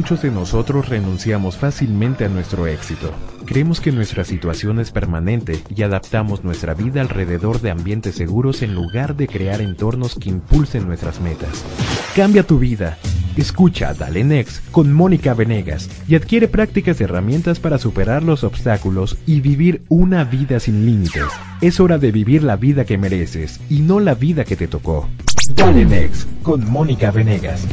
Muchos de nosotros renunciamos fácilmente a nuestro éxito. Creemos que nuestra situación es permanente y adaptamos nuestra vida alrededor de ambientes seguros en lugar de crear entornos que impulsen nuestras metas. Cambia tu vida. Escucha Dale Next con Mónica Venegas y adquiere prácticas y herramientas para superar los obstáculos y vivir una vida sin límites. Es hora de vivir la vida que mereces y no la vida que te tocó. Dale Next con Mónica Venegas.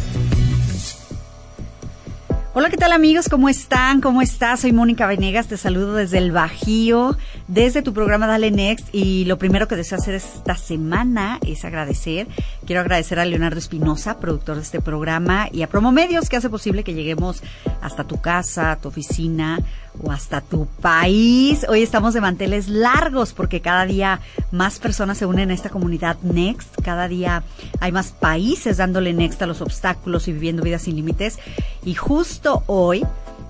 Hola, ¿qué tal amigos? ¿Cómo están? ¿Cómo estás? Soy Mónica Venegas, te saludo desde el Bajío, desde tu programa Dale Next y lo primero que deseo hacer esta semana es agradecer. Quiero agradecer a Leonardo Espinosa, productor de este programa, y a Promomedios que hace posible que lleguemos hasta tu casa, tu oficina o hasta tu país. Hoy estamos de manteles largos porque cada día más personas se unen a esta comunidad Next. Cada día hay más países dándole Next a los obstáculos y viviendo vidas sin límites. Y justo hoy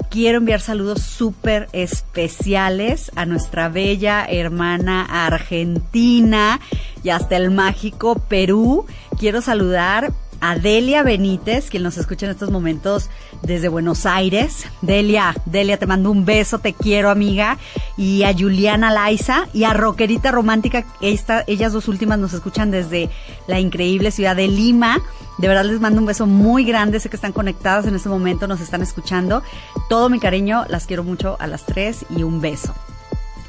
quiero enviar saludos súper especiales a nuestra bella hermana Argentina y hasta el mágico Perú. Quiero saludar a Delia Benítez, quien nos escucha en estos momentos desde Buenos Aires. Delia, Delia, te mando un beso, te quiero, amiga. Y a Juliana Laiza y a Roquerita Romántica, esta, ellas dos últimas nos escuchan desde la increíble ciudad de Lima. De verdad les mando un beso muy grande, sé que están conectadas en este momento, nos están escuchando. Todo mi cariño, las quiero mucho a las tres y un beso.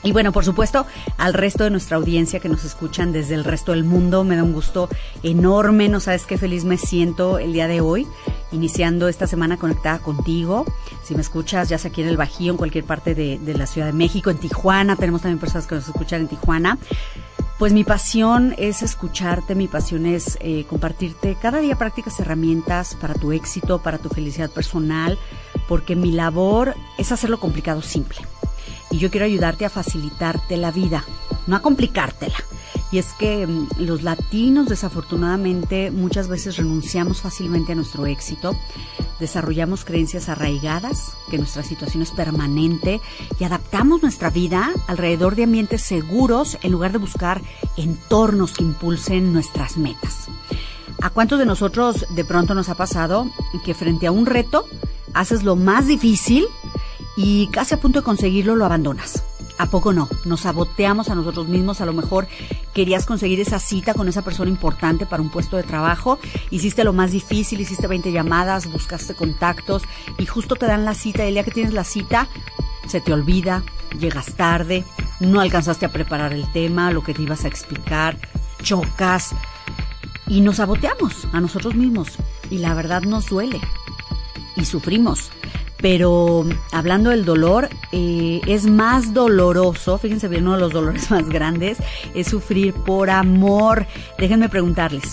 Y bueno, por supuesto, al resto de nuestra audiencia que nos escuchan desde el resto del mundo, me da un gusto enorme, no sabes qué feliz me siento el día de hoy, iniciando esta semana conectada contigo. Si me escuchas, ya sea aquí en el Bajío, en cualquier parte de, la Ciudad de México, en Tijuana, tenemos también personas que nos escuchan en Tijuana. Pues mi pasión es escucharte, mi pasión es eh, compartirte cada día prácticas herramientas para tu éxito, para tu felicidad personal, porque mi labor es hacerlo complicado simple y yo quiero ayudarte a facilitarte la vida, no a complicártela. Y es que mm, los latinos desafortunadamente muchas veces renunciamos fácilmente a nuestro éxito, desarrollamos creencias arraigadas, que nuestra situación es permanente y adaptamos nuestra vida alrededor de ambientes seguros en lugar de buscar entornos que impulsen nuestras metas. ¿A cuántos de nosotros de pronto nos ha pasado que frente a un reto haces lo más difícil y casi a punto de conseguirlo lo abandonas. ¿A poco no? Nos saboteamos a nosotros mismos. A lo mejor querías conseguir esa cita con esa persona importante para un puesto de trabajo. Hiciste lo más difícil, hiciste 20 llamadas, buscaste contactos y justo te dan la cita. Y el día que tienes la cita, se te olvida, llegas tarde, no alcanzaste a preparar el tema, lo que te ibas a explicar, chocas y nos saboteamos a nosotros mismos. Y la verdad nos duele y sufrimos pero hablando del dolor, eh, es más doloroso, fíjense bien, uno de los dolores más grandes es sufrir por amor. Déjenme preguntarles,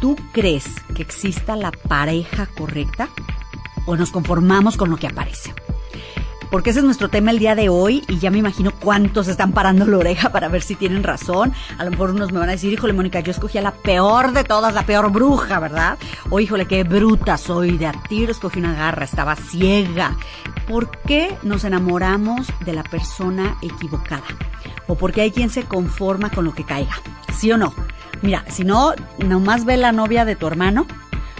¿tú crees que exista la pareja correcta o nos conformamos con lo que aparece? Porque ese es nuestro tema el día de hoy y ya me imagino cuántos están parando la oreja para ver si tienen razón. A lo mejor unos me van a decir, híjole, Mónica, yo escogí a la peor de todas, la peor bruja, ¿verdad? O híjole, qué bruta soy, de a tiro escogí una garra, estaba ciega. ¿Por qué nos enamoramos de la persona equivocada? ¿O porque hay quien se conforma con lo que caiga? ¿Sí o no? Mira, si no, nomás ve la novia de tu hermano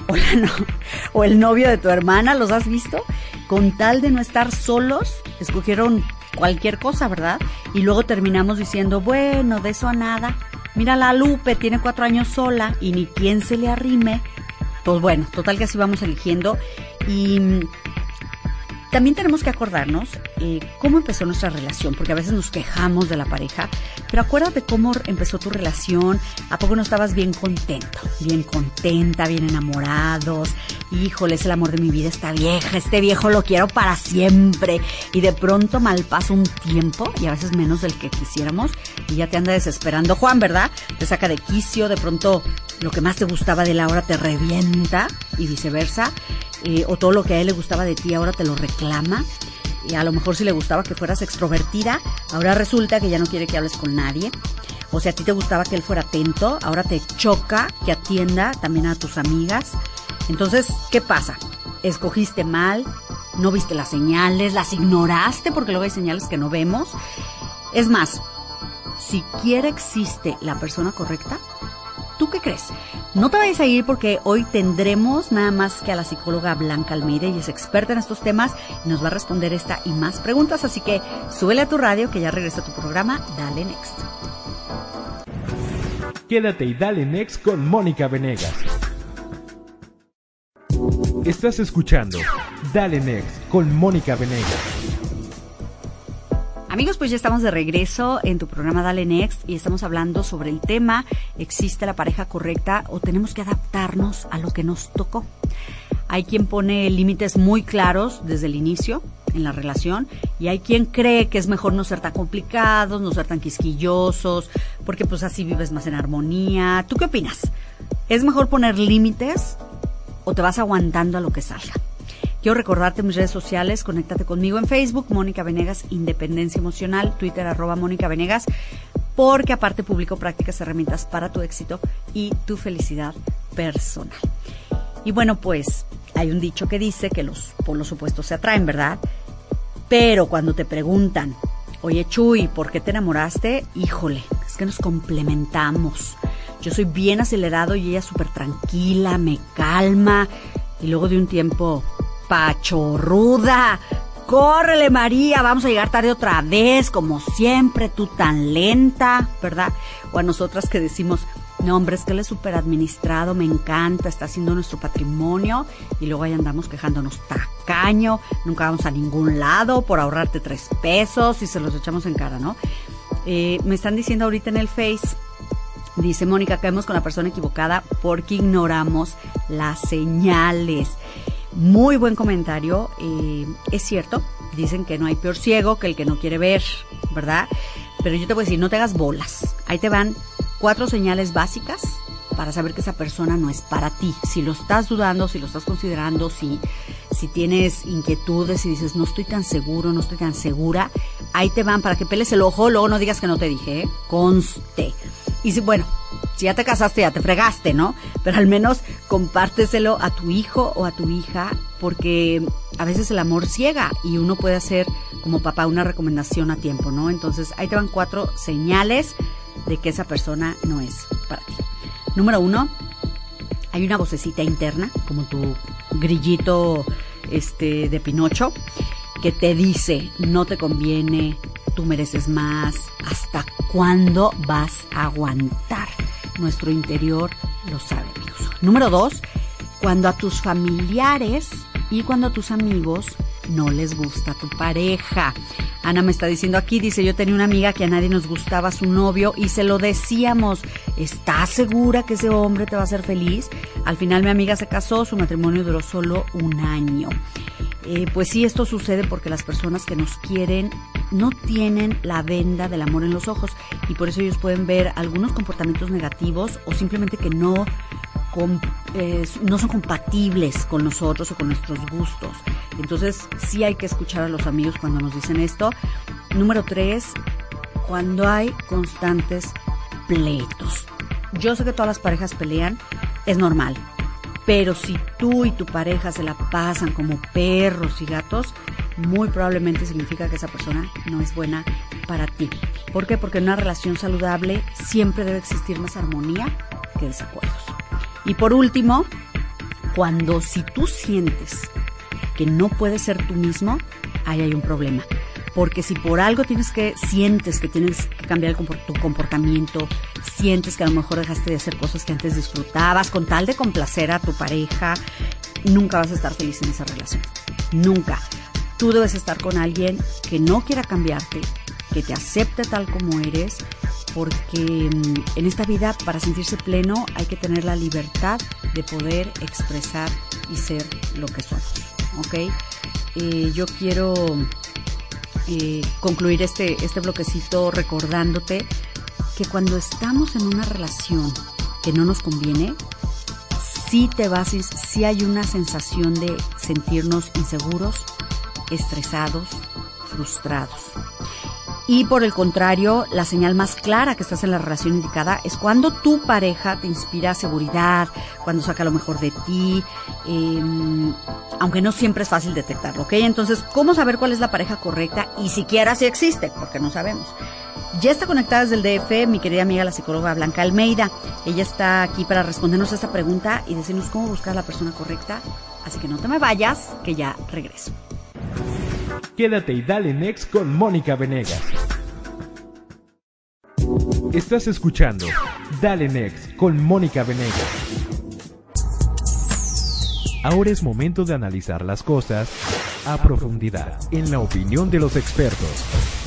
o, el novio de tu hermana, ¿los has visto? Con tal de no estar solos, escogieron cualquier cosa, ¿verdad? Y luego terminamos diciendo, bueno, de eso a nada. Mira la Lupe, tiene cuatro años sola y ni quien se le arrime. Pues bueno, total que así vamos eligiendo. Y también tenemos que acordarnos eh, cómo empezó nuestra relación, porque a veces nos quejamos de la pareja, pero acuérdate cómo empezó tu relación, a poco no estabas bien contento, bien contenta, bien enamorados, híjole, es el amor de mi vida, esta vieja, este viejo lo quiero para siempre, y de pronto mal pasa un tiempo, y a veces menos del que quisiéramos, y ya te anda desesperando Juan, ¿verdad? Te saca de quicio, de pronto lo que más te gustaba de la hora te revienta, y viceversa, eh, o todo lo que a él le gustaba de ti ahora te lo reclama. Y a lo mejor si le gustaba que fueras extrovertida, ahora resulta que ya no quiere que hables con nadie. O si a ti te gustaba que él fuera atento, ahora te choca que atienda también a tus amigas. Entonces, ¿qué pasa? Escogiste mal, no viste las señales, las ignoraste porque luego hay señales que no vemos. Es más, siquiera existe la persona correcta, ¿tú qué crees? No te vayas a ir porque hoy tendremos nada más que a la psicóloga Blanca Almeida y es experta en estos temas y nos va a responder esta y más preguntas, así que súbele a tu radio que ya regresa tu programa Dale Next. Quédate y dale next con Mónica Venegas. Estás escuchando Dale Next con Mónica Venegas. Amigos, pues ya estamos de regreso en tu programa Dale Next y estamos hablando sobre el tema ¿existe la pareja correcta o tenemos que adaptarnos a lo que nos tocó? Hay quien pone límites muy claros desde el inicio en la relación y hay quien cree que es mejor no ser tan complicados, no ser tan quisquillosos, porque pues así vives más en armonía. ¿Tú qué opinas? ¿Es mejor poner límites o te vas aguantando a lo que salga? Quiero recordarte mis redes sociales, conéctate conmigo en Facebook, Mónica Venegas Independencia Emocional, Twitter arroba Mónica Venegas, porque aparte publico prácticas herramientas para tu éxito y tu felicidad personal. Y bueno, pues hay un dicho que dice que los polos opuestos se atraen, ¿verdad? Pero cuando te preguntan, oye Chuy, ¿por qué te enamoraste? Híjole, es que nos complementamos. Yo soy bien acelerado y ella súper tranquila, me calma. Y luego de un tiempo, pachorruda. Córrele María, vamos a llegar tarde otra vez, como siempre, tú tan lenta, ¿verdad? O a nosotras que decimos, no, hombre, es que él es súper administrado, me encanta, está haciendo nuestro patrimonio y luego ahí andamos quejándonos tacaño, nunca vamos a ningún lado por ahorrarte tres pesos y se los echamos en cara, ¿no? Eh, me están diciendo ahorita en el Face, dice Mónica, caemos con la persona equivocada porque ignoramos las señales. Muy buen comentario. Es cierto, dicen que no hay peor ciego que el que no quiere ver, ¿verdad? Pero yo te voy a decir, no te hagas bolas. Ahí te van cuatro señales básicas para saber que esa persona no es para ti. Si lo estás dudando, si lo estás considerando, si, si tienes inquietudes y dices, no estoy tan seguro, no estoy tan segura, ahí te van para que peles el ojo, luego no digas que no te dije, ¿eh? conste. Y si, bueno, si ya te casaste, ya te fregaste, ¿no? Pero al menos compárteselo a tu hijo o a tu hija, porque a veces el amor ciega y uno puede hacer como papá una recomendación a tiempo, ¿no? Entonces ahí te van cuatro señales de que esa persona no es para ti. Número uno, hay una vocecita interna, como tu grillito este, de Pinocho, que te dice, no te conviene, tú mereces más, ¿hasta cuándo vas a aguantar? Nuestro interior lo sabe, amigos. Número dos, cuando a tus familiares y cuando a tus amigos no les gusta tu pareja. Ana me está diciendo aquí, dice, yo tenía una amiga que a nadie nos gustaba su novio y se lo decíamos, ¿estás segura que ese hombre te va a hacer feliz? Al final mi amiga se casó, su matrimonio duró solo un año. Eh, pues sí, esto sucede porque las personas que nos quieren no tienen la venda del amor en los ojos y por eso ellos pueden ver algunos comportamientos negativos o simplemente que no no son compatibles con nosotros o con nuestros gustos. Entonces sí hay que escuchar a los amigos cuando nos dicen esto. Número tres, cuando hay constantes pleitos. Yo sé que todas las parejas pelean, es normal. Pero si tú y tu pareja se la pasan como perros y gatos, muy probablemente significa que esa persona no es buena para ti. ¿Por qué? Porque en una relación saludable siempre debe existir más armonía que desacuerdos. Y por último, cuando si tú sientes que no puedes ser tú mismo, ahí hay un problema. Porque si por algo tienes que, sientes que tienes que cambiar tu comportamiento, sientes que a lo mejor dejaste de hacer cosas que antes disfrutabas, con tal de complacer a tu pareja, nunca vas a estar feliz en esa relación. Nunca. Tú debes estar con alguien que no quiera cambiarte, que te acepte tal como eres, porque mm, en esta vida para sentirse pleno hay que tener la libertad de poder expresar y ser lo que somos. ¿Ok? Eh, yo quiero eh, concluir este, este bloquecito recordándote que cuando estamos en una relación que no nos conviene, sí te vas, sí hay una sensación de sentirnos inseguros, estresados, frustrados. Y por el contrario, la señal más clara que estás en la relación indicada es cuando tu pareja te inspira seguridad, cuando saca lo mejor de ti, eh, aunque no siempre es fácil detectarlo, ¿ok? Entonces, ¿cómo saber cuál es la pareja correcta y siquiera si existe? Porque no sabemos. Ya está conectada desde el DF mi querida amiga la psicóloga Blanca Almeida. Ella está aquí para respondernos a esta pregunta y decirnos cómo buscar a la persona correcta. Así que no te me vayas, que ya regreso. Quédate y dale next con Mónica Venegas. Estás escuchando Dale Next con Mónica Venegas. Ahora es momento de analizar las cosas a profundidad, en la opinión de los expertos.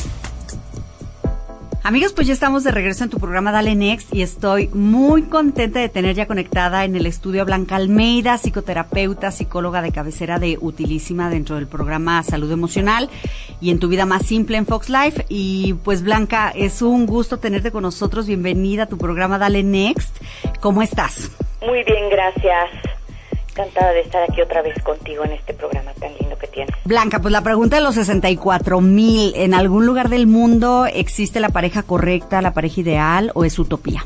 Amigos, pues ya estamos de regreso en tu programa Dale Next y estoy muy contenta de tener ya conectada en el estudio Blanca Almeida, psicoterapeuta, psicóloga de cabecera de Utilísima dentro del programa Salud Emocional y en tu vida más simple en Fox Life. Y pues Blanca, es un gusto tenerte con nosotros. Bienvenida a tu programa Dale Next. ¿Cómo estás? Muy bien, gracias encantada de estar aquí otra vez contigo en este programa tan lindo que tienes. Blanca, pues la pregunta de los 64 mil, ¿en algún lugar del mundo existe la pareja correcta, la pareja ideal o es utopía?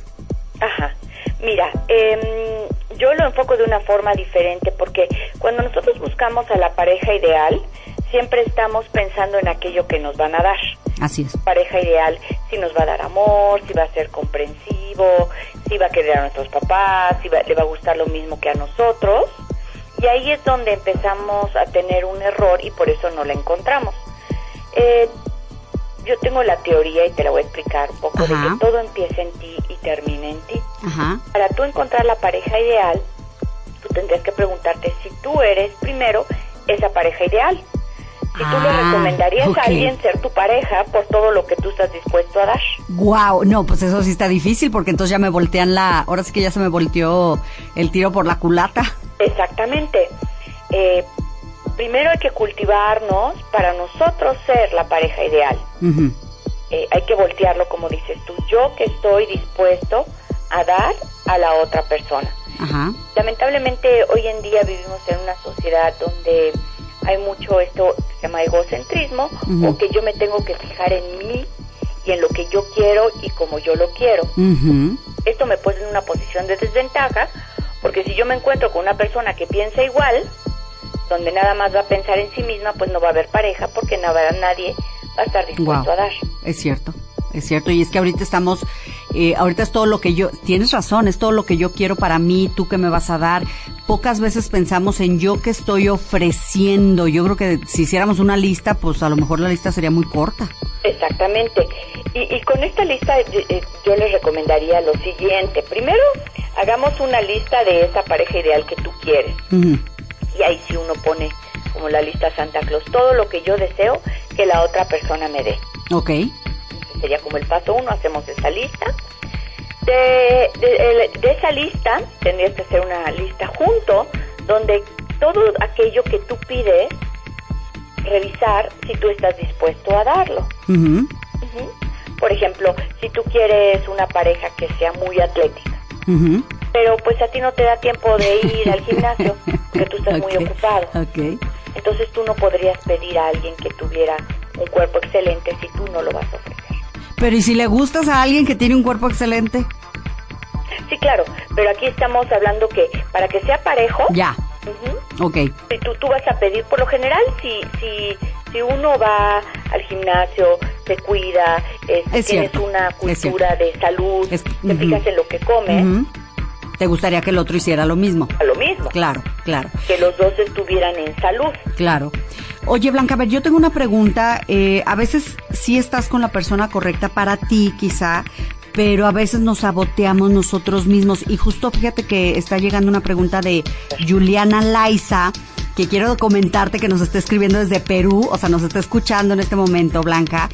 Ajá, mira, eh, yo lo enfoco de una forma diferente porque cuando nosotros buscamos a la pareja ideal, siempre estamos pensando en aquello que nos van a dar. Así es. Pareja ideal, si nos va a dar amor, si va a ser comprensivo, si va a querer a nuestros papás, si le va a gustar lo mismo que a nosotros. Y ahí es donde empezamos a tener un error y por eso no la encontramos. Eh, yo tengo la teoría y te la voy a explicar un poco de que todo empieza en ti y termina en ti. Para tú encontrar la pareja ideal, tú tendrías que preguntarte si tú eres primero esa pareja ideal. Si tú le ah, recomendarías a alguien ser tu pareja por todo lo que tú estás dispuesto a dar. Wow, no, pues eso sí está difícil porque entonces ya me voltean la, ahora sí que ya se me volteó el tiro por la culata. Exactamente. Eh, primero hay que cultivarnos para nosotros ser la pareja ideal. Eh, hay que voltearlo como dices tú, yo que estoy dispuesto a dar a la otra persona. Lamentablemente hoy en día vivimos en una sociedad donde hay mucho esto que se llama egocentrismo o que yo me tengo que fijar en mí y en lo que yo quiero y como yo lo quiero. Esto me pone en una posición de desventaja porque si yo me encuentro con una persona que piensa igual, donde nada más va a pensar en sí misma, pues no va a haber pareja porque nada, nadie va a estar dispuesto a dar. Es cierto es cierto. Y es que ahorita estamos, eh, ahorita es todo lo que yo, tienes razón, es todo lo que yo quiero para mí, tú que me vas a dar. Pocas veces pensamos en yo que estoy ofreciendo. Yo creo que si hiciéramos una lista, pues a lo mejor la lista sería muy corta. Exactamente. Y, con esta lista eh, yo les recomendaría lo siguiente. Primero, hagamos una lista de esa pareja ideal que tú quieres. Y ahí si uno pone como la lista Santa Claus, todo lo que yo deseo que la otra persona me dé. Ok sería como el paso uno, hacemos esa lista. De, de, esa lista tendrías que hacer una lista junto donde todo aquello que tú pides, revisar si tú estás dispuesto a darlo. Por ejemplo, si tú quieres una pareja que sea muy atlética, pero pues a ti no te da tiempo de ir al gimnasio porque tú estás muy ocupado. Entonces tú no podrías pedir a alguien que tuviera un cuerpo excelente si tú no lo vas a ofrecer. Pero ¿y si le gustas a alguien que tiene un cuerpo excelente? Sí, claro, pero aquí estamos hablando que para que sea parejo... Ya. Ok. Si tú, tú vas a pedir, por lo general, si, si, si uno va al gimnasio, se cuida, es, tienes una cultura de salud, te fijas en lo que comes... ¿Te gustaría que el otro hiciera lo mismo? A lo mismo. Claro, claro. Que los dos estuvieran en salud. Claro. Oye, Blanca, a ver, yo tengo una pregunta. Eh, a veces sí estás con la persona correcta para ti, quizá, pero a veces nos saboteamos nosotros mismos. Y justo fíjate que está llegando una pregunta de Juliana Laiza, que quiero comentarte que nos está escribiendo desde Perú, o sea, nos está escuchando en este momento, Blanca.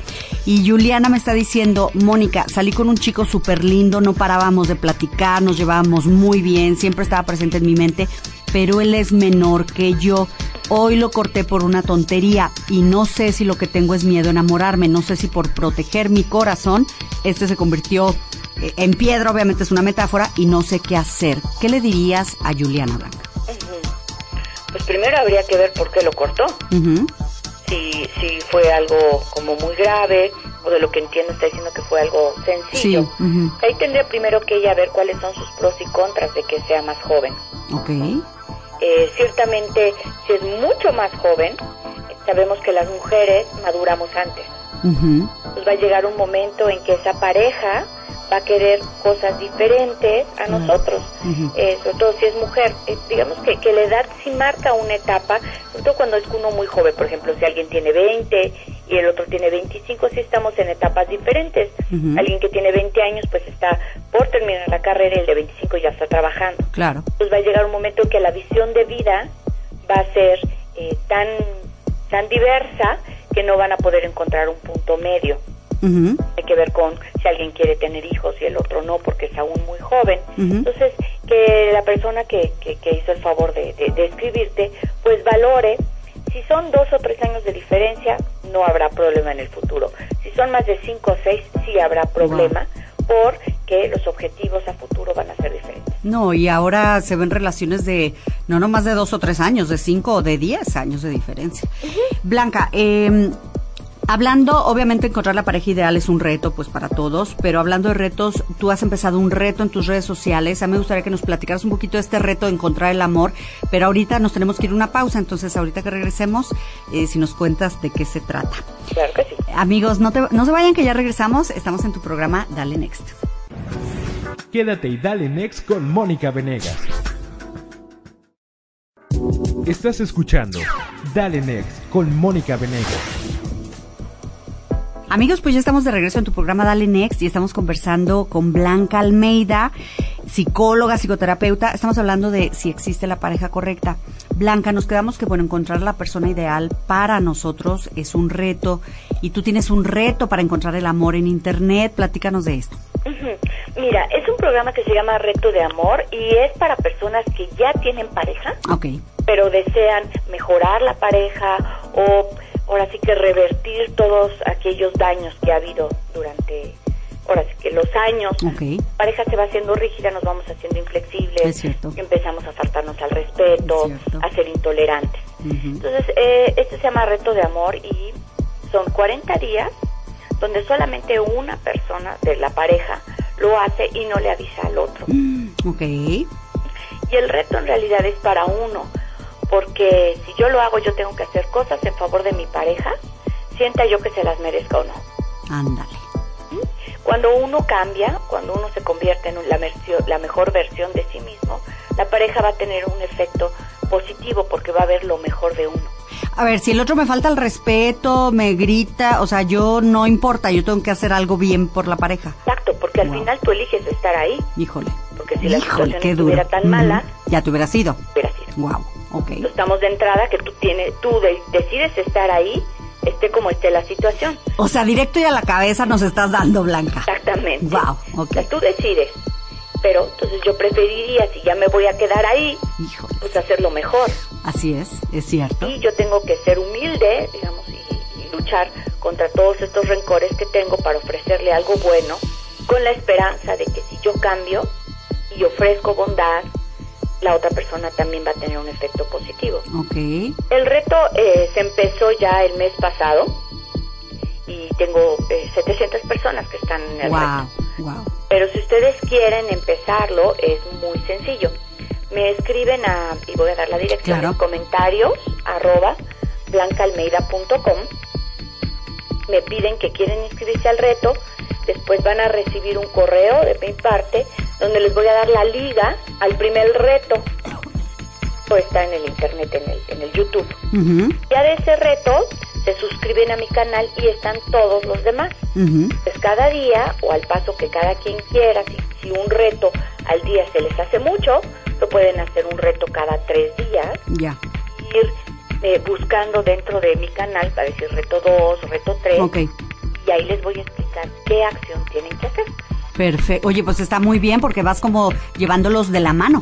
Y Juliana me está diciendo, Mónica, salí con un chico súper lindo, no parábamos de platicar, nos llevábamos muy bien, siempre estaba presente en mi mente, pero él es menor que yo hoy lo corté por una tontería y no sé si lo que tengo es miedo a enamorarme, no sé si por proteger mi corazón, este se convirtió eh, en piedra, obviamente es una metáfora, y no sé qué hacer. ¿Qué le dirías a Juliana Blanca? Pues primero habría que ver por qué lo cortó. si, si fue algo como muy grave, o de lo que entiendo está diciendo que fue algo sencillo. Ahí tendría primero que ella ver cuáles son sus pros y contras de que sea más joven. Ok. Eh, ciertamente, si es mucho más joven, sabemos que las mujeres maduramos antes. Pues va a llegar un momento en que esa pareja va a querer cosas diferentes a nosotros, eh, sobre todo si es mujer. Eh, digamos que, que la edad sí marca una etapa, sobre todo cuando es uno muy joven, por ejemplo, si alguien tiene 20 y el otro tiene 25, sí estamos en etapas diferentes. Alguien que tiene 20 años pues está por terminar la carrera y el de 25 ya está trabajando. Claro. Pues va a llegar un momento en que la visión de vida va a ser eh, tan, tan diversa que no van a poder encontrar un punto medio. Hay que ver con si alguien quiere tener hijos y el otro no porque es aún muy joven. Entonces, que la persona que, que, hizo el favor de, de, escribirte, pues valore. Si son dos o tres años de diferencia, no habrá problema en el futuro. Si son más de cinco o seis, sí habrá problema. porque los objetivos a futuro van a ser diferentes. No, y ahora se ven relaciones de no no más de dos o tres años, de cinco o de diez años de diferencia. Blanca, eh, Hablando, obviamente encontrar la pareja ideal es un reto, pues para todos, pero hablando de retos, tú has empezado un reto en tus redes sociales. A mí me gustaría que nos platicaras un poquito de este reto de encontrar el amor, pero ahorita nos tenemos que ir a una pausa, entonces ahorita que regresemos, eh, si nos cuentas de qué se trata. Claro que sí. Amigos, no, no se vayan que ya regresamos, estamos en tu programa Dale Next. Quédate y dale Next con Mónica Venegas. Estás escuchando Dale Next con Mónica Venegas. Amigos, pues ya estamos de regreso en tu programa Dale Next y estamos conversando con Blanca Almeida, psicóloga, psicoterapeuta. Estamos hablando de si existe la pareja correcta. Blanca, nos quedamos que, bueno, encontrar la persona ideal para nosotros es un reto y tú tienes un reto para encontrar el amor en Internet. Platícanos de esto. Mira, es un programa que se llama Reto de Amor y es para personas que ya tienen pareja, okay. pero desean mejorar la pareja o ahora sí que revertir todos aquellos daños que ha habido durante ahora sí que los años. La pareja se va haciendo rígida nos vamos haciendo inflexibles empezamos a faltarnos al respeto a ser intolerantes. Entonces eh, este se llama reto de amor y son 40 días donde solamente una persona de la pareja lo hace y no le avisa al otro. Ok. Y el reto en realidad es para uno porque si yo lo hago yo tengo que hacer cosas en favor de mi pareja, sienta yo que se las merezca o no. Ándale. Cuando uno cambia, cuando uno se convierte en la, la mejor versión de sí mismo, la pareja va a tener un efecto positivo porque va a ver lo mejor de uno. A ver, si el otro me falta el respeto, me grita, o sea, yo no importa, yo tengo que hacer algo bien por la pareja. Exacto, porque al final tú eliges estar ahí. Híjole. Porque si la situación estuviera tan mala, ya te hubiera sido. Hubiera sido. Wow. Okay. Estamos de entrada que tú tienes, tú decides estar ahí, esté como esté la situación. O sea, directo y a la cabeza nos estás dando, Blanca. Exactamente. Wow, okay. tú decides. Pero entonces yo preferiría, si ya me voy a quedar ahí, pues hacerlo mejor. Así es, es cierto. Y yo tengo que ser humilde, digamos, y, y luchar contra todos estos rencores que tengo para ofrecerle algo bueno, con la esperanza de que si yo cambio y ofrezco bondad, la otra persona también va a tener un efecto positivo. Okay. El reto eh, se empezó ya el mes pasado y tengo 700 eh, personas que están en el wow, Wow. Pero si ustedes quieren empezarlo, es muy sencillo. Me escriben a, y voy a dar la dirección, claro. comentarios, arroba, blancaalmeida.com. Me piden que quieren inscribirse al reto, después van a recibir un correo de mi parte donde les voy a dar la liga al primer reto. Está en el internet, en el, en el YouTube. Ya de ese reto se suscriben a mi canal y están todos los demás. Pues cada día o al paso que cada quien quiera, si, si un reto al día se les hace mucho, lo pueden hacer un reto cada tres días. Ya. Ir eh, buscando dentro de mi canal para decir reto 2, reto 3. Okay. Y ahí les voy a explicar qué acción tienen que hacer. Perfecto. Oye, pues está muy bien porque vas como llevándolos de la mano.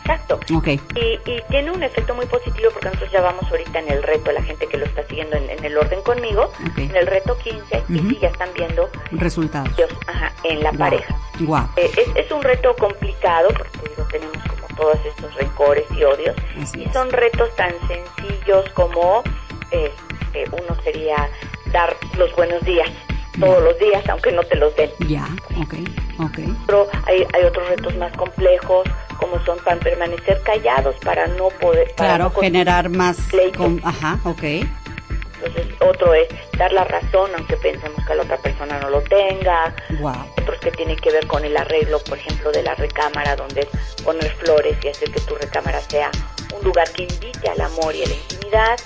Exacto. Okay. Y, y, tiene un efecto muy positivo porque nosotros ya vamos ahorita en el reto, la gente que lo está siguiendo en, en el orden conmigo, en el reto 15, y sí ya están viendo resultados ajá, en la pareja. Wow. Eh, es, es, un reto complicado porque tenemos como todos estos rencores y odios, y son retos tan sencillos como este, uno sería dar los buenos días todos los días, aunque no te los den. Ya, ok, ok. Pero hay, hay otros retos más complejos, como son para permanecer callados, para no poder... claro, generar más... ajá, ok. Entonces, otro es dar la razón, aunque pensemos que la otra persona no lo tenga. Wow. Otros que tienen que ver con el arreglo, por ejemplo, de la recámara, donde es poner flores y hacer que tu recámara sea un lugar que invite al amor y a la intimidad.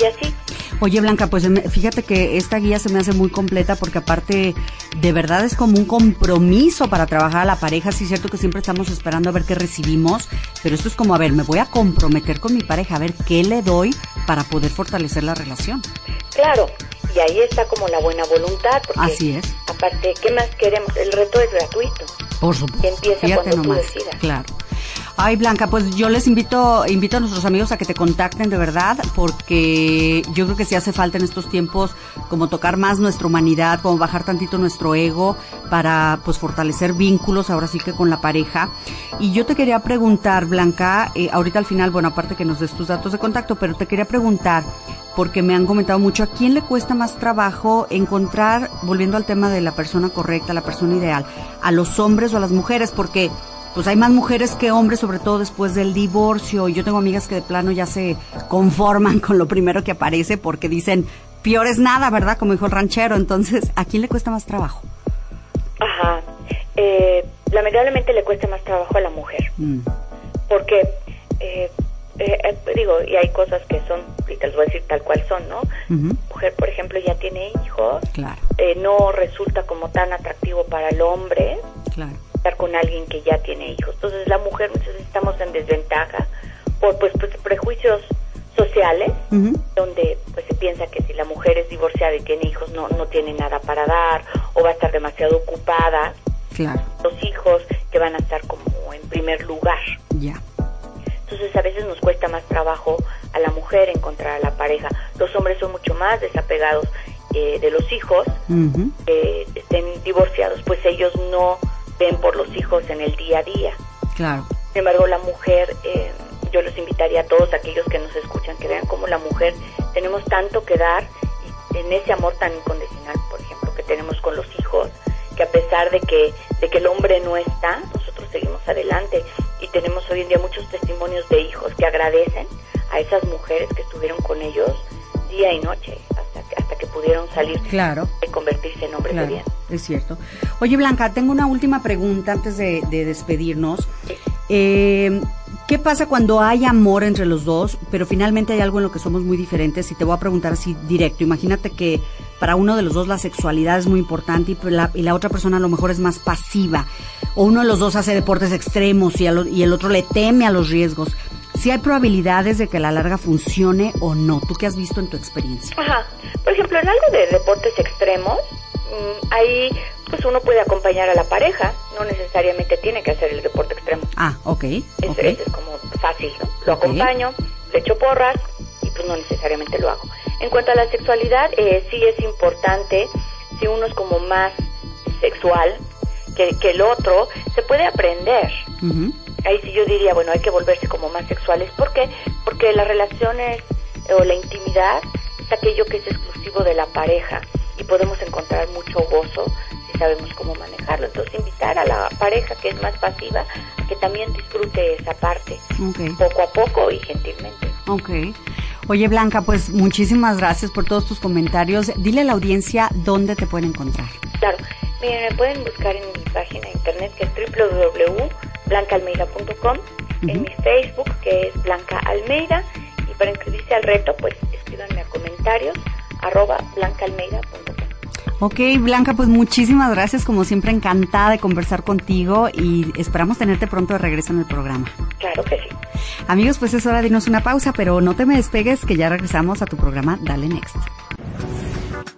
Y así, Oye, Blanca, pues fíjate que esta guía se me hace muy completa porque aparte de verdad es como un compromiso para trabajar a la pareja. Sí es cierto que siempre estamos esperando a ver qué recibimos, pero esto es como, a ver, me voy a comprometer con mi pareja, a ver qué le doy para poder fortalecer la relación. Claro, y ahí está como la buena voluntad. Porque Así es. Aparte, ¿qué más queremos? El reto es gratuito. Por supuesto. Empieza Fíjate cuando nomás. tú decidas. Claro. Ay, Blanca, pues yo les invito, invito a nuestros amigos a que te contacten de verdad, porque yo creo que sí hace falta en estos tiempos como tocar más nuestra humanidad, como bajar tantito nuestro ego para pues fortalecer vínculos ahora sí que con la pareja. Y yo te quería preguntar, Blanca, eh, ahorita al final, bueno, aparte que nos des tus datos de contacto, pero te quería preguntar, porque me han comentado mucho, ¿a quién le cuesta más trabajo encontrar, volviendo al tema de la persona correcta, la persona ideal, a los hombres o a las mujeres? Porque pues hay más mujeres que hombres, sobre todo después del divorcio. Yo tengo amigas que de plano ya se conforman con lo primero que aparece porque dicen, peor es nada, ¿verdad? Como dijo el ranchero. Entonces, ¿a quién le cuesta más trabajo? Ajá. Eh, lamentablemente le cuesta más trabajo a la mujer. Mm. Porque, eh, eh, digo, y hay cosas que son, y te las voy a decir tal cual son, ¿no? Mujer, por ejemplo, ya tiene hijos, Claro, eh, no resulta como tan atractivo para el hombre claro. Estar con alguien que ya tiene hijos. Entonces la mujer muchas veces estamos en desventaja por pues, pues, prejuicios sociales donde pues se piensa que si la mujer es divorciada y tiene hijos no no tiene nada para dar o va a estar demasiado ocupada Claro, los hijos que van a estar como en primer lugar. Ya. entonces a veces nos cuesta más trabajo a la mujer encontrar a la pareja. Los hombres son mucho más desapegados eh, de los hijos eh, estén divorciados pues ellos no ven por los hijos en el día a día Claro, sin embargo, la mujer, eh, yo los invitaría a todos aquellos que nos escuchan, que vean cómo la mujer tenemos tanto que dar y en ese amor tan incondicional, por ejemplo, que tenemos con los hijos, que a pesar de que, de que el hombre no está, nosotros seguimos adelante y tenemos hoy en día muchos testimonios de hijos que agradecen a esas mujeres que estuvieron con ellos día y noche hasta que, hasta que pudieron salir claro. y convertirse en hombres de bien. Es cierto. Oye, Blanca, tengo una última pregunta antes de, de despedirnos. Eh, ¿Qué pasa cuando hay amor entre los dos, pero finalmente hay algo en lo que somos muy diferentes? Y te voy a preguntar así directo. Imagínate que para uno de los dos la sexualidad es muy importante y la, y la otra persona a lo mejor es más pasiva. O uno de los dos hace deportes extremos y, el otro le teme a los riesgos. Si hay probabilidades de que a la larga funcione o no. ¿Tú qué has visto en tu experiencia? Ajá. Por ejemplo, en algo de deportes extremos, ahí pues uno puede acompañar a la pareja, no necesariamente tiene que hacer el deporte extremo. Ah, ok. Ese, ok. ese es como fácil, ¿no? Lo acompaño, le echo porras y pues no necesariamente lo hago. En cuanto a la sexualidad, eh, sí es importante, si uno es como más sexual que, que el otro, se puede aprender. Ahí sí yo diría, bueno, hay que volverse como más sexuales. ¿Por qué? Porque las relaciones eh, o la intimidad es aquello que es exclusivo de la pareja podemos encontrar mucho gozo si sabemos cómo manejarlo. Entonces, invitar a la pareja que es más pasiva que también disfrute esa parte, poco a poco y gentilmente. Ok. Oye, Blanca, pues muchísimas gracias por todos tus comentarios. Dile a la audiencia dónde te pueden encontrar. Claro, miren, me pueden buscar en mi página de internet que es www.blancaalmeida.com, en Ujú. mi Facebook que es Blanca Almeida y para inscribirse al reto pues escríbanme a comentarios arroba blancaalmeida.com. Ok, Blanca, pues muchísimas gracias. Como siempre, encantada de conversar contigo y esperamos tenerte pronto de regreso en el programa. Claro que sí. Amigos, pues es hora de irnos una pausa, pero no te me despegues que ya regresamos a tu programa Dale Next.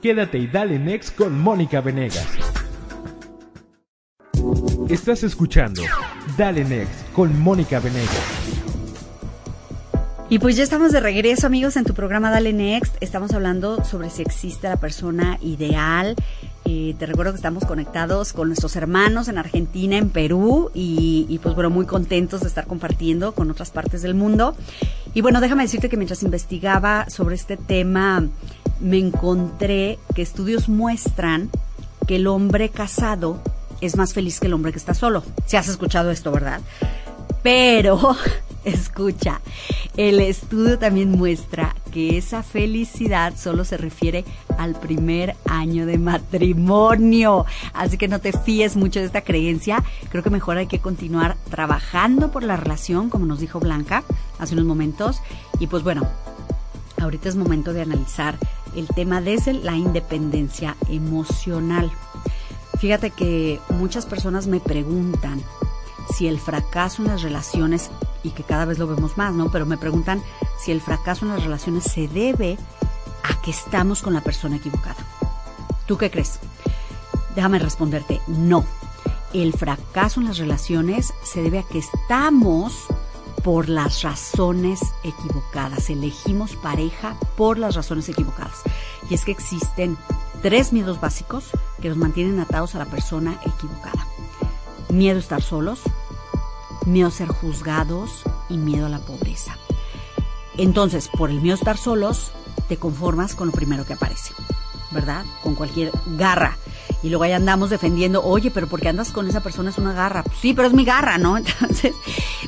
Quédate y dale next con Mónica Venegas. Estás escuchando Dale Next con Mónica Venegas. Y pues ya estamos de regreso, amigos, en tu programa Dale Next. Estamos hablando sobre si existe la persona ideal. Eh, te recuerdo que estamos conectados con nuestros hermanos en Argentina, en Perú, y, y, pues bueno, muy contentos de estar compartiendo con otras partes del mundo. Y bueno, déjame decirte que mientras investigaba sobre este tema, me encontré que estudios muestran que el hombre casado es más feliz que el hombre que está solo. Si has escuchado esto, ¿verdad? Pero Escucha, el estudio también muestra que esa felicidad solo se refiere al primer año de matrimonio. Así que no te fíes mucho de esta creencia. Creo que mejor hay que continuar trabajando por la relación, como nos dijo Blanca hace unos momentos. Y pues bueno, ahorita es momento de analizar el tema desde la independencia emocional. Fíjate que muchas personas me preguntan, si el fracaso en las relaciones, y que cada vez lo vemos más, ¿no? Pero me preguntan si el fracaso en las relaciones se debe a que estamos con la persona equivocada. ¿Tú qué crees? Déjame responderte, no. El fracaso en las relaciones se debe a que estamos por las razones equivocadas. Elegimos pareja por las razones equivocadas. Y es que existen tres miedos básicos que nos mantienen atados a la persona equivocada miedo a estar solos, miedo a ser juzgados y miedo a la pobreza. Entonces, por el miedo a estar solos, te conformas con lo primero que aparece, ¿verdad? Con cualquier garra. Y luego ahí andamos defendiendo, oye, pero ¿por qué andas con esa persona? Es una garra. Pues sí, pero es mi garra, ¿no? Entonces,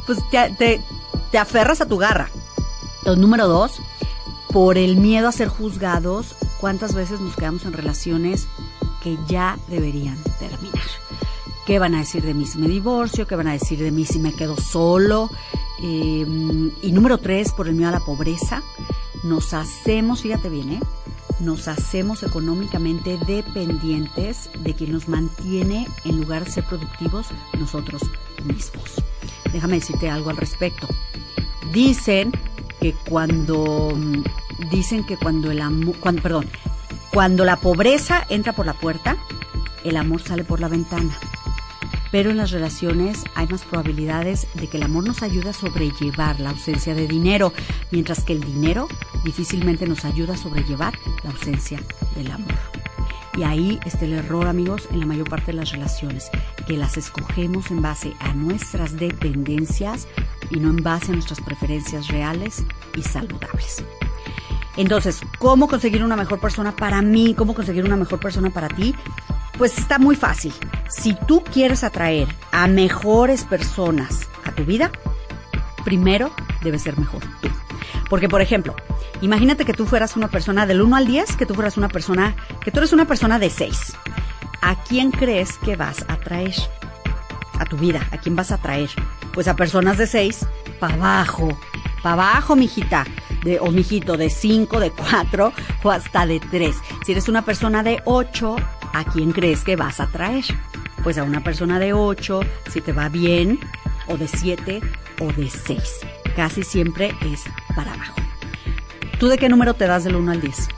pues te, te aferras a tu garra. Entonces, número dos, por el miedo a ser juzgados, ¿cuántas veces nos quedamos en relaciones que ya deberían? ¿Qué van a decir de mí si me divorcio? ¿Qué van a decir de mí si me quedo solo? Eh, y número tres, por el miedo a la pobreza, nos hacemos, fíjate bien, ¿eh? nos hacemos económicamente dependientes de quien nos mantiene en lugar de ser productivos nosotros mismos. Déjame decirte algo al respecto. Dicen que cuando dicen que cuando el amor, cuando, perdón, cuando la pobreza entra por la puerta, el amor sale por la ventana pero en las relaciones hay más probabilidades de que el amor nos ayude a sobrellevar la ausencia de dinero, mientras que el dinero difícilmente nos ayuda a sobrellevar la ausencia del amor. Y ahí está el error, amigos, en la mayor parte de las relaciones, que las escogemos en base a nuestras dependencias y no en base a nuestras preferencias reales y saludables. Entonces, ¿cómo conseguir una mejor persona para mí? ¿Cómo conseguir una mejor persona para ti? Pues está muy fácil. Si tú quieres atraer a mejores personas a tu vida, primero debes ser mejor tú. Porque, por ejemplo, imagínate que tú fueras una persona del 1 al 10, que tú fueras una persona, que tú eres una persona de 6. ¿A quién crees que vas a atraer? A tu vida, ¿a quién vas a atraer? Pues a personas de 6 para abajo, para abajo, mijita. De, o mijito, de 5, de 4 o hasta de 3. Si eres una persona de 8, ¿a quién crees que vas a traer? Pues a una persona de 8, si te va bien, o de 7 o de 6. Casi siempre es para abajo. ¿Tú de qué número te das del 1 al 10?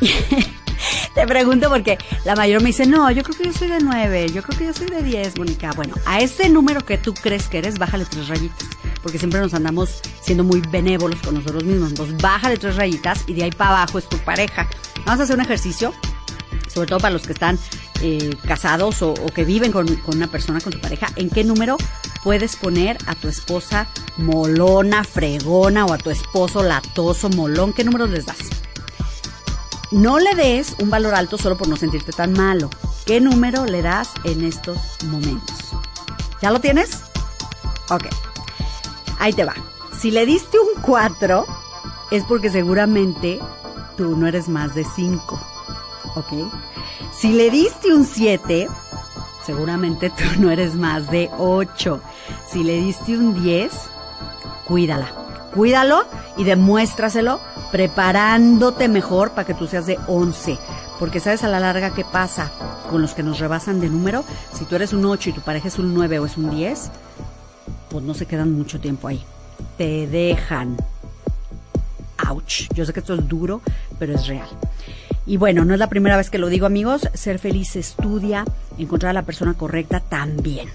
te pregunto porque la mayor me dice, no, yo creo que yo soy de 9, yo creo que yo soy de 10, Mónica. Bueno, a ese número que tú crees que eres, bájale tres rayitas, porque siempre nos andamos siendo muy benévolos con nosotros mismos. Entonces, bájale tres rayitas y de ahí para abajo es tu pareja. Vamos a hacer un ejercicio sobre todo para los que están eh, casados o, que viven con, con, una persona, con tu pareja, ¿en qué número puedes poner a tu esposa molona, fregona o a tu esposo latoso, molón? ¿Qué número les das? No le des un valor alto solo por no sentirte tan malo. ¿Qué número le das en estos momentos? ¿Ya lo tienes? Ok. Ahí te va. Si le diste un 4, es porque seguramente tú no eres más de 5. ¿ok? Si le diste un 7, seguramente tú no eres más de 8. Si le diste un 10, cuídala. Cuídalo y demuéstraselo preparándote mejor para que tú seas de 11. Porque sabes a la larga qué pasa con los que nos rebasan de número. Si tú eres un 8 y tu pareja es un 9 o es un 10, pues no se quedan mucho tiempo ahí. Te dejan. Ouch. Yo sé que esto es duro, pero es real. Y bueno, no es la primera vez que lo digo amigos, ser feliz estudia, encontrar a la persona correcta también.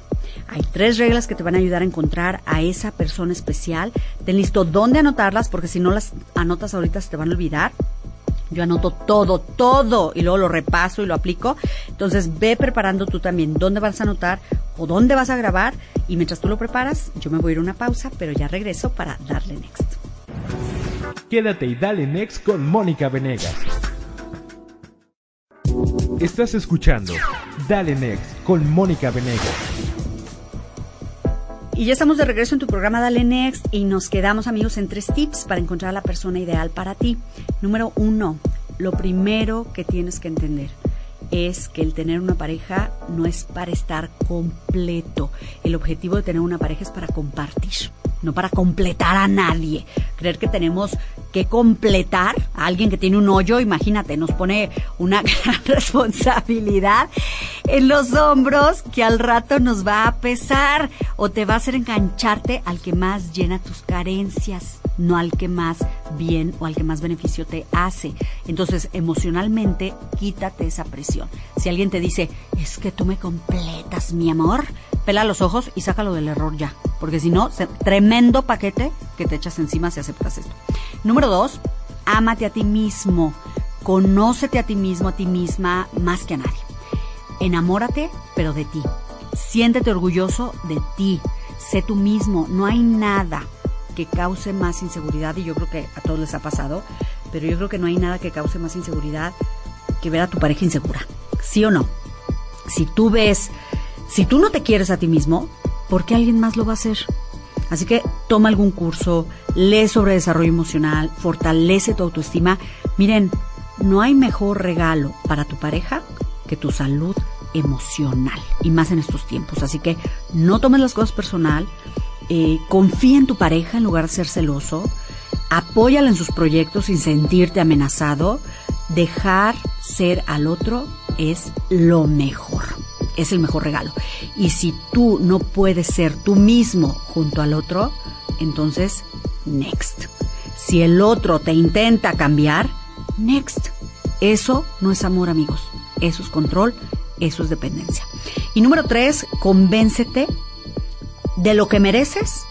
Hay tres reglas que te van a ayudar a encontrar a esa persona especial. Ten listo dónde anotarlas, porque si no las anotas ahorita se te van a olvidar. Yo anoto todo, todo y luego lo repaso y lo aplico. Entonces ve preparando tú también dónde vas a anotar o dónde vas a grabar y mientras tú lo preparas yo me voy a ir a una pausa, pero ya regreso para darle next. Quédate y dale next con Mónica Venegas. Estás escuchando Dale Next con Mónica Venegas. Y ya estamos de regreso en tu programa Dale Next y nos quedamos amigos en tres tips para encontrar a la persona ideal para ti. Número uno, lo primero que tienes que entender es que el tener una pareja no es para estar completo. El objetivo de tener una pareja es para compartir, no para completar a nadie. Creer que tenemos que completar a alguien que tiene un hoyo, imagínate, nos pone una gran responsabilidad en los hombros que al rato nos va a pesar o te va a hacer engancharte al que más llena tus carencias no al que más bien o al que más beneficio te hace. Entonces, emocionalmente, quítate esa presión. Si alguien te dice, es que tú me completas, mi amor, pela los ojos y sácalo del error ya. Porque si no, tremendo paquete que te echas encima si aceptas esto. Número dos, ámate a ti mismo. Conócete a ti mismo, a ti misma, más que a nadie. Enamórate, pero de ti. Siéntete orgulloso de ti. Sé tú mismo. No hay nada que cause más inseguridad, y yo creo que a todos les ha pasado, pero yo creo que no hay nada que cause más inseguridad que ver a tu pareja insegura. ¿Sí o no? Si tú ves, si tú no te quieres a ti mismo, ¿por qué alguien más lo va a hacer? Así que toma algún curso, lee sobre desarrollo emocional, fortalece tu autoestima. Miren, no hay mejor regalo para tu pareja que tu salud emocional, y más en estos tiempos. Así que no tomes las cosas personal, eh, confía en tu pareja en lugar de ser celoso, apóyala en sus proyectos sin sentirte amenazado, dejar ser al otro es lo mejor, es el mejor regalo. Y si tú no puedes ser tú mismo junto al otro, entonces, next. Si el otro te intenta cambiar, next. Eso no es amor, amigos. Eso es control, eso es dependencia. Y número tres, convéncete de lo que mereces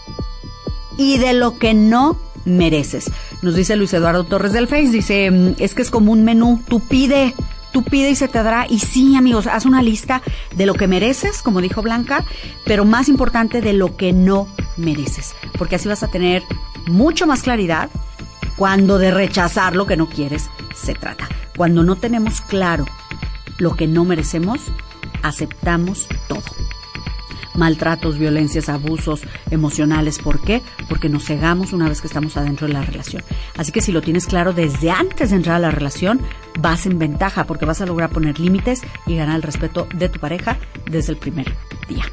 y de lo que no mereces. Nos dice Luis Eduardo Torres del Face, dice, mm, es que es como un menú, tú pide, tú pide y se te dará. Y sí, amigos, haz una lista de lo que mereces, como dijo Blanca, pero más importante de lo que no mereces, porque así vas a tener mucho más claridad cuando de rechazar lo que no quieres se trata. Cuando no tenemos claro lo que no merecemos, aceptamos todo maltratos, violencias, abusos emocionales. ¿Por qué? Porque nos cegamos una vez que estamos adentro de la relación. Así que si lo tienes claro desde antes de entrar a la relación, vas en ventaja porque vas a lograr poner límites y ganar el respeto de tu pareja desde el primer día.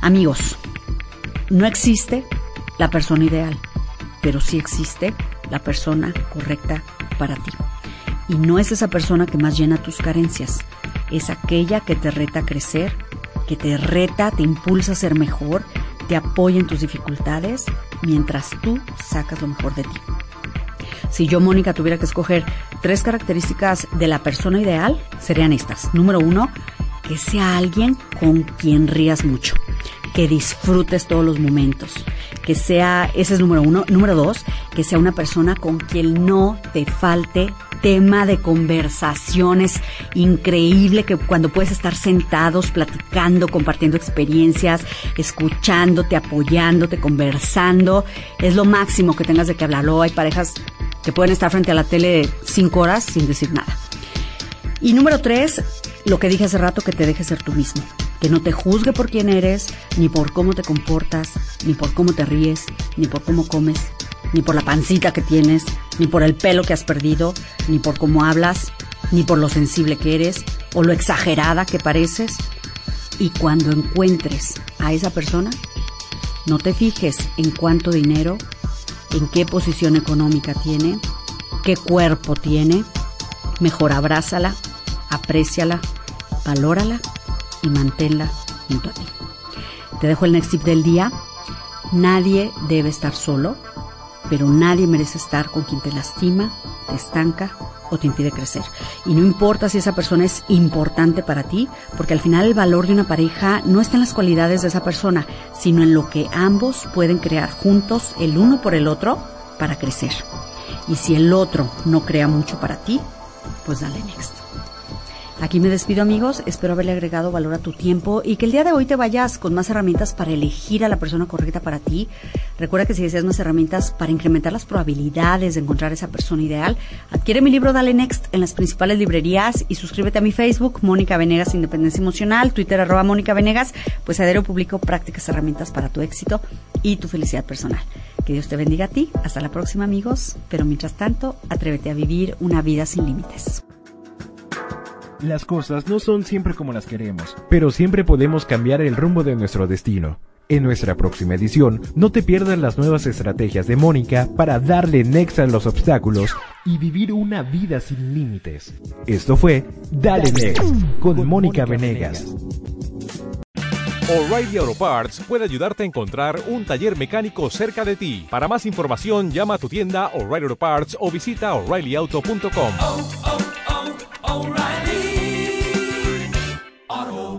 Amigos, no existe la persona ideal, pero sí existe la persona correcta para ti. Y no es esa persona que más llena tus carencias, es aquella que te reta a crecer que te reta, te impulsa a ser mejor, te apoya en tus dificultades, mientras tú sacas lo mejor de ti. Si yo, Mónica, tuviera que escoger tres características de la persona ideal, serían estas. Número uno, que sea alguien con quien rías mucho, que disfrutes todos los momentos, que sea, ese es número uno. Número dos, que sea una persona con quien no te falte tema de conversaciones increíble que cuando puedes estar sentados platicando, compartiendo experiencias, escuchándote, apoyándote, conversando, es lo máximo que tengas de que hablarlo. Hay parejas que pueden estar frente a la tele cinco horas sin decir nada. Y número tres, lo que dije hace rato, que te dejes ser tú mismo. Que no te juzgue por quién eres, ni por cómo te comportas, ni por cómo te ríes, ni por cómo comes, ni por la pancita que tienes, ni por el pelo que has perdido, ni por cómo hablas, ni por lo sensible que eres o lo exagerada que pareces. Y cuando encuentres a esa persona, no te fijes en cuánto dinero, en qué posición económica tiene, qué cuerpo tiene. Mejor abrázala, apréciala, valórala y manténla junto a ti. Te dejo el next tip del día. Nadie debe estar solo pero nadie merece estar con quien te lastima, te estanca o te impide crecer. Y no importa si esa persona es importante para ti, porque al final el valor de una pareja no está en las cualidades de esa persona, sino en lo que ambos pueden crear juntos el uno por el otro para crecer. Y si el otro no crea mucho para ti, pues dale next. Aquí me despido amigos, espero haberle agregado valor a tu tiempo y que el día de hoy te vayas con más herramientas para elegir a la persona correcta para ti. Recuerda que si deseas más herramientas para incrementar las probabilidades de encontrar esa persona ideal, adquiere mi libro Dale Next en las principales librerías y suscríbete a mi Facebook, Mónica Venegas Independencia Emocional, Twitter arroba Mónica Venegas, pues a diario publico prácticas herramientas para tu éxito y tu felicidad personal. Que Dios te bendiga a ti, hasta la próxima amigos, pero mientras tanto, atrévete a vivir una vida sin límites. Las cosas no son siempre como las queremos, pero siempre podemos cambiar el rumbo de nuestro destino. En nuestra próxima edición, no te pierdas las nuevas estrategias de Mónica para darle next a los obstáculos y vivir una vida sin límites. Esto fue Dale Next con Mónica Venegas. O'Reilly Auto Parts puede ayudarte a encontrar un taller mecánico cerca de ti. Para más información, llama a tu tienda O'Reilly Auto Parts o visita oreillyauto.com.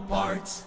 parts.